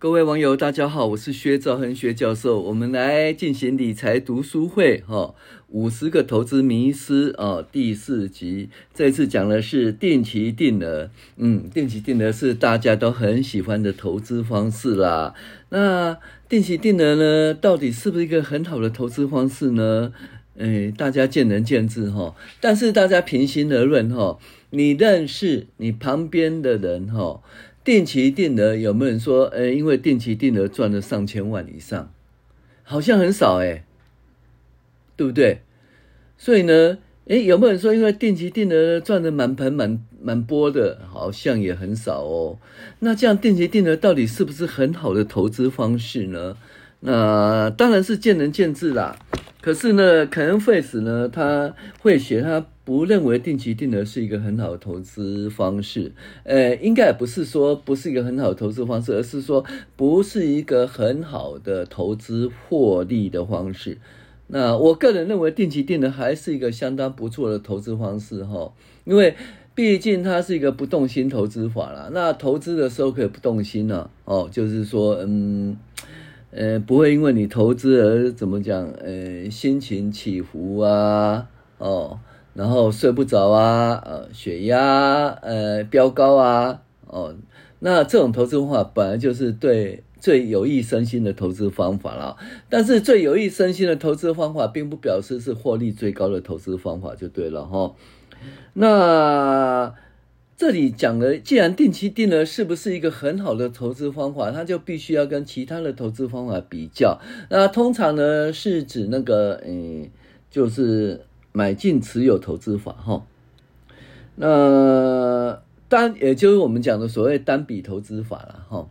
各位网友，大家好，我是薛兆恒薛教授，我们来进行理财读书会哈，五十个投资迷思啊，第四集，这次讲的是定期定额，嗯，定期定额是大家都很喜欢的投资方式啦。那定期定额呢，到底是不是一个很好的投资方式呢？诶，大家见仁见智哈，但是大家平心而论哈，你认识你旁边的人哈。定期定额有没有人说，诶，因为定期定额赚了上千万以上，好像很少诶，对不对？所以呢，诶，有没有人说，因为定期定额赚的满盆满满钵的，好像也很少哦。那这样定期定额到底是不是很好的投资方式呢？那当然是见仁见智啦。可是呢，肯恩·费斯呢，他会写他。不认为定期定额是一个很好的投资方式，呃，应该也不是说不是一个很好的投资方式，而是说不是一个很好的投资获利的方式。那我个人认为定期定额还是一个相当不错的投资方式哈，因为毕竟它是一个不动心投资法啦。那投资的时候可以不动心呢，哦，就是说，嗯，呃，不会因为你投资而怎么讲，呃，心情起伏啊，哦。然后睡不着啊，呃，血压呃飙高啊，哦，那这种投资方法本来就是对最有益身心的投资方法了。但是最有益身心的投资方法，并不表示是获利最高的投资方法，就对了哈。那这里讲的，既然定期定额是不是一个很好的投资方法，它就必须要跟其他的投资方法比较。那通常呢，是指那个，嗯，就是。买进持有投资法，哈，那单也就是我们讲的所谓单笔投资法了，哈。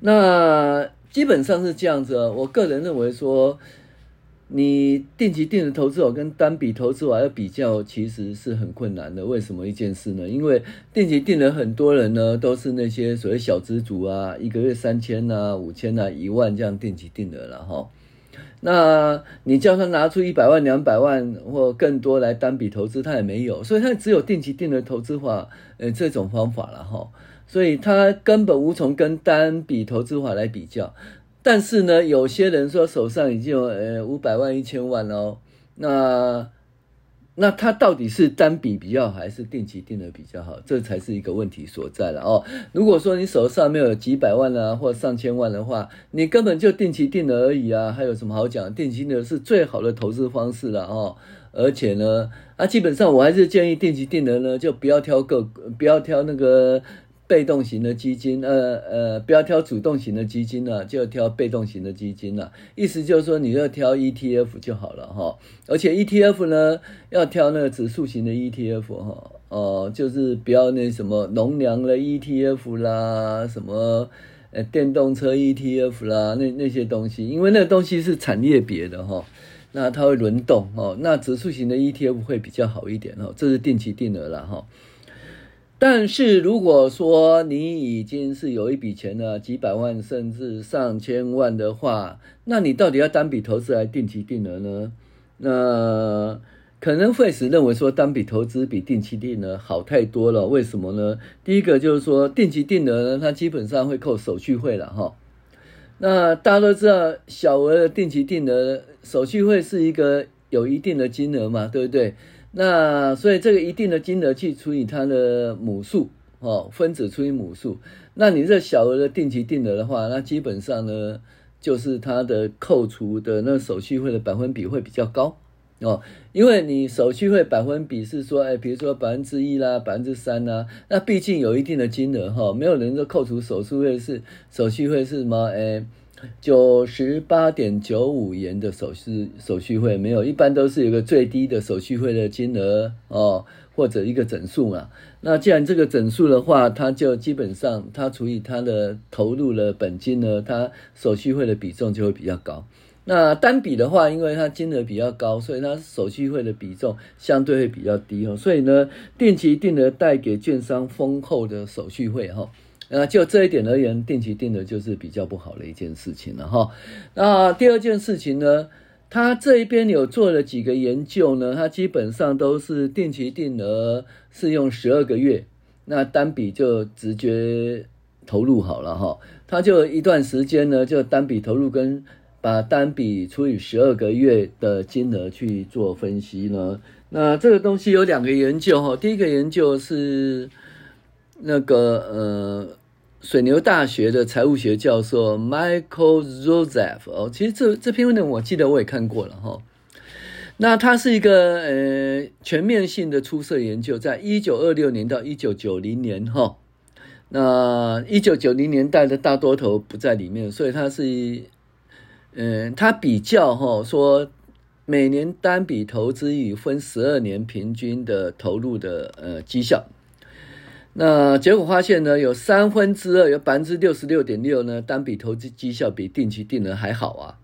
那基本上是这样子，我个人认为说，你定期定额投资法跟单笔投资法要比较，其实是很困难的。为什么一件事呢？因为定期定额很多人呢都是那些所谓小资族啊，一个月三千啊、五千啊、一万这样定期定额了，哈。那你叫他拿出一百万、两百万或更多来单笔投资，他也没有，所以他只有定期定额投资法，呃，这种方法了哈，所以他根本无从跟单笔投资法来比较。但是呢，有些人说手上已经有呃五百万、一千万哦，那。那它到底是单笔比较好，还是定期定额比较好？这才是一个问题所在了哦。如果说你手上没有几百万啊，或上千万的话，你根本就定期定额而已啊，还有什么好讲？定期定额是最好的投资方式了哦。而且呢，啊，基本上我还是建议定期定额呢，就不要挑个，不要挑那个。被动型的基金，呃呃，不要挑主动型的基金了，就挑被动型的基金了。意思就是说，你要挑 ETF 就好了哈。而且 ETF 呢，要挑那个指数型的 ETF 哈，哦，就是不要那什么农粮的 ETF 啦，什么呃电动车 ETF 啦，那那些东西，因为那个东西是产业别的哈，那它会轮动哦。那指数型的 ETF 会比较好一点哦，这是定期定额了哈。但是如果说你已经是有一笔钱了，几百万甚至上千万的话，那你到底要单笔投资还是定期定额呢？那可能会是认为说单笔投资比定期定额好太多了。为什么呢？第一个就是说定期定额呢，它基本上会扣手续费了哈。那大家都知道，小额的定期定额手续费是一个有一定的金额嘛，对不对？那所以这个一定的金额去除以它的母数，哦，分子除以母数，那你这小额的定期定额的话，那基本上呢，就是它的扣除的那手续费的百分比会比较高，哦，因为你手续费百分比是说，哎，比如说百分之一啦，百分之三啦，那毕竟有一定的金额哈，没有人说扣除手续费是手续费是什么，哎。九十八点九五元的手续手续费没有，一般都是有个最低的手续费的金额哦，或者一个整数嘛。那既然这个整数的话，它就基本上它除以它的投入的本金呢，它手续费的比重就会比较高。那单笔的话，因为它金额比较高，所以它手续费的比重相对会比较低哦。所以呢，定期定额带给券商丰厚的手续费哈。呃，就这一点而言，定期定额就是比较不好的一件事情了哈。那第二件事情呢，他这一边有做了几个研究呢，他基本上都是定期定额是用十二个月，那单笔就直接投入好了哈。他就一段时间呢，就单笔投入跟把单笔除以十二个月的金额去做分析呢。那这个东西有两个研究哈，第一个研究是。那个呃，水牛大学的财务学教授 Michael Joseph 哦，其实这这篇文章我记得我也看过了哈。那它是一个呃全面性的出色研究，在一九二六年到一九九零年哈。那一九九零年代的大多头不在里面，所以它是嗯，他比较哈说每年单笔投资与分十二年平均的投入的呃绩效。那结果发现呢，有三分之二，有百分之六十六点六呢，单笔投资绩效比定期定额还好啊。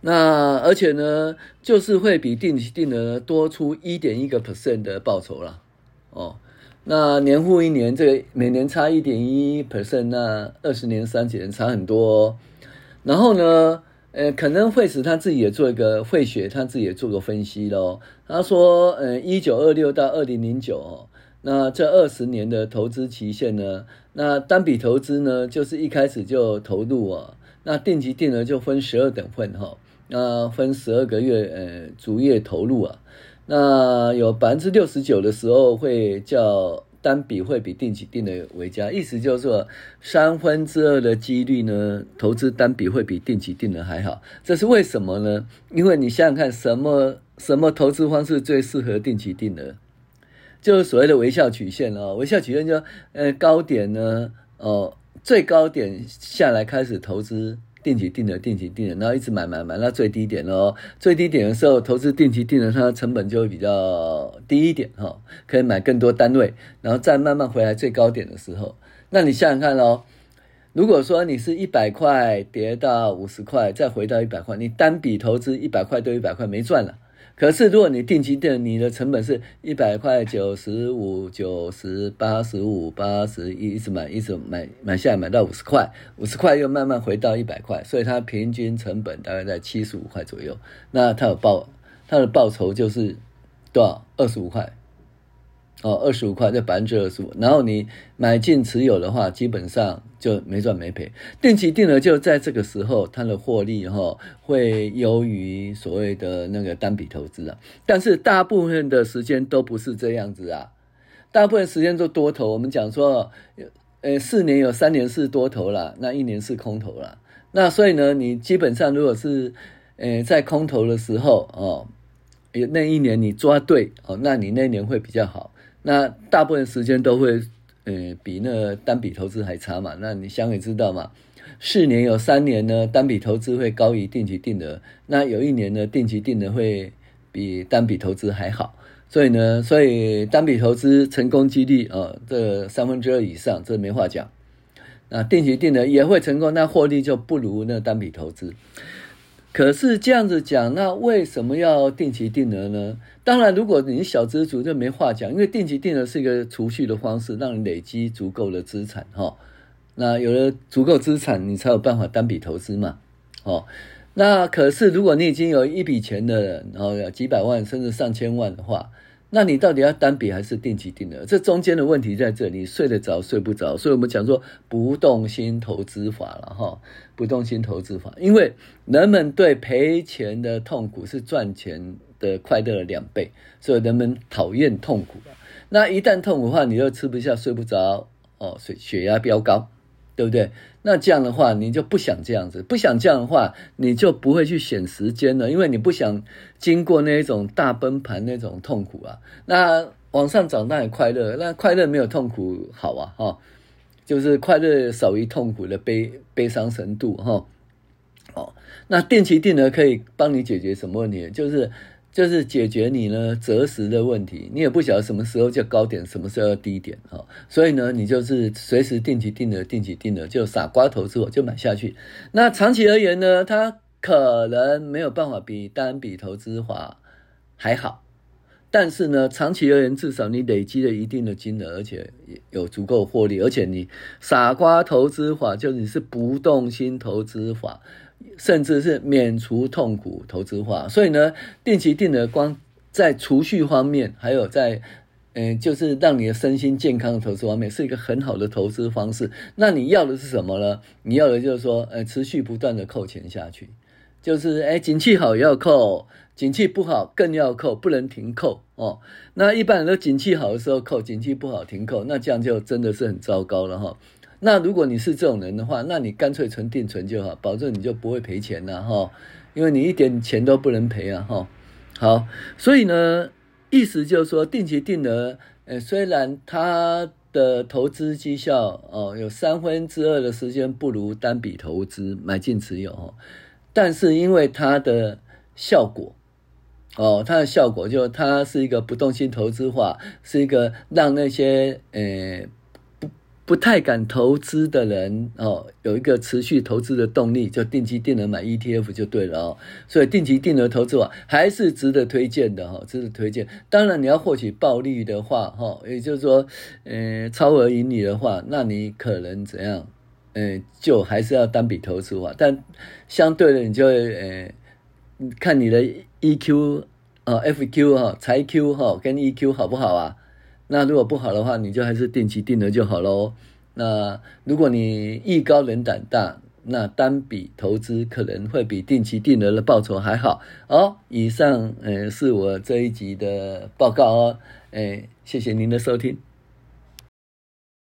那而且呢，就是会比定期定额多出一点一个 percent 的报酬啦。哦，那年复一年，这个每年差一点一 percent，那二十年、三十年差很多。然后呢，呃，可能会使他自己也做一个会学，他自己也做个分析咯。他说，呃，一九二六到二零零九。那这二十年的投资期限呢？那单笔投资呢，就是一开始就投入啊。那定期定额就分十二等份哈，那分十二个月呃逐月投入啊。那有百分之六十九的时候会叫单笔会比定期定额为佳，意思就是说三分之二的几率呢，投资单笔会比定期定额还好。这是为什么呢？因为你想想看，什么什么投资方式最适合定期定额？就是所谓的微笑曲线哦，微笑曲线就呃高点呢，哦最高点下来开始投资定期定额，定期定额，然后一直买买买到最低点哦，最低点的时候投资定期定额，它的成本就会比较低一点哈，可以买更多单位，然后再慢慢回来最高点的时候，那你想想看哦，如果说你是一百块跌到五十块，再回到一百块，你单笔投资一百块对一百块没赚了。可是，如果你定期定，你的成本是一百块、九十五、九十、八十五、八十一，一直买，一直买，买下来买到五十块，五十块又慢慢回到一百块，所以它平均成本大概在七十五块左右。那它有报，它的报酬就是多少？二十五块。哦，二十五块，就百分之二十五。然后你买进持有的话，基本上就没赚没赔。定期定额就在这个时候，它的获利哈会优于所谓的那个单笔投资啊。但是大部分的时间都不是这样子啊，大部分时间都多头。我们讲说，呃，四年有三年是多头啦，那一年是空头啦。那所以呢，你基本上如果是呃在空头的时候哦，那一年你抓对哦，那你那年会比较好。那大部分时间都会，呃，比那单笔投资还差嘛。那你想也知道嘛，四年有三年呢，单笔投资会高于定期定额。那有一年呢，定期定额会比单笔投资还好。所以呢，所以单笔投资成功几率啊、这三分之二以上，这没话讲。那定期定额也会成功，那获利就不如那单笔投资。可是这样子讲，那为什么要定期定额呢？当然，如果你小资族就没话讲，因为定期定额是一个储蓄的方式，让你累积足够的资产哈。那有了足够资产，你才有办法单笔投资嘛。哦，那可是如果你已经有一笔钱的人，然后有几百万甚至上千万的话。那你到底要单笔还是定期定额？这中间的问题在这里，睡得着睡不着。所以我们讲说不动心投资法了哈，不动心投资法，因为人们对赔钱的痛苦是赚钱的快乐的两倍，所以人们讨厌痛苦。那一旦痛苦的话，你又吃不下睡不着哦，血血压飙高。对不对？那这样的话，你就不想这样子，不想这样的话，你就不会去选时间了，因为你不想经过那一种大崩盘那种痛苦啊。那往上涨当然快乐，那快乐没有痛苦好啊，哈，就是快乐少于痛苦的悲悲伤程度，哈。哦，那定期定额可以帮你解决什么问题？就是。就是解决你呢择时的问题，你也不晓得什么时候叫高点，什么时候要低点哈，所以呢，你就是随时定期定额，定期定额就傻瓜投资我就买下去。那长期而言呢，它可能没有办法比单笔投资法还好，但是呢，长期而言，至少你累积了一定的金额，而且有足够获利，而且你傻瓜投资法就是你是不动心投资法，甚至是免除痛苦投资化。所以呢，定期定额光在储蓄方面，还有在嗯，就是让你的身心健康的投资方面，是一个很好的投资方式。那你要的是什么呢？你要的就是说，呃，持续不断的扣钱下去，就是哎，景气好要扣。景气不好更要扣，不能停扣哦。那一般人都景气好的时候扣，景气不好停扣，那这样就真的是很糟糕了哈。那如果你是这种人的话，那你干脆存定存就好，保证你就不会赔钱了哈。因为你一点钱都不能赔啊哈。好，所以呢，意思就是说，定期定额，呃，虽然它的投资绩效哦有三分之二的时间不如单笔投资买进持有哈，但是因为它的效果。哦，它的效果就它是一个不动心投资化，是一个让那些呃不太敢投资的人哦，有一个持续投资的动力，就定期定额买 ETF 就对了哦。所以定期定额投资法还是值得推荐的哈、哦，值得推荐。当然你要获取暴利的话哈、哦，也就是说呃超额盈利的话，那你可能怎样？呃，就还是要单笔投资啊，但相对的你就会呃。看你的 EQ 啊，FQ 哈，财 Q 哈，跟 EQ 好不好啊？那如果不好的话，你就还是定期定额就好喽。那如果你艺高人胆大，那单笔投资可能会比定期定额的报酬还好。哦，以上呃是我这一集的报告哦，诶，谢谢您的收听。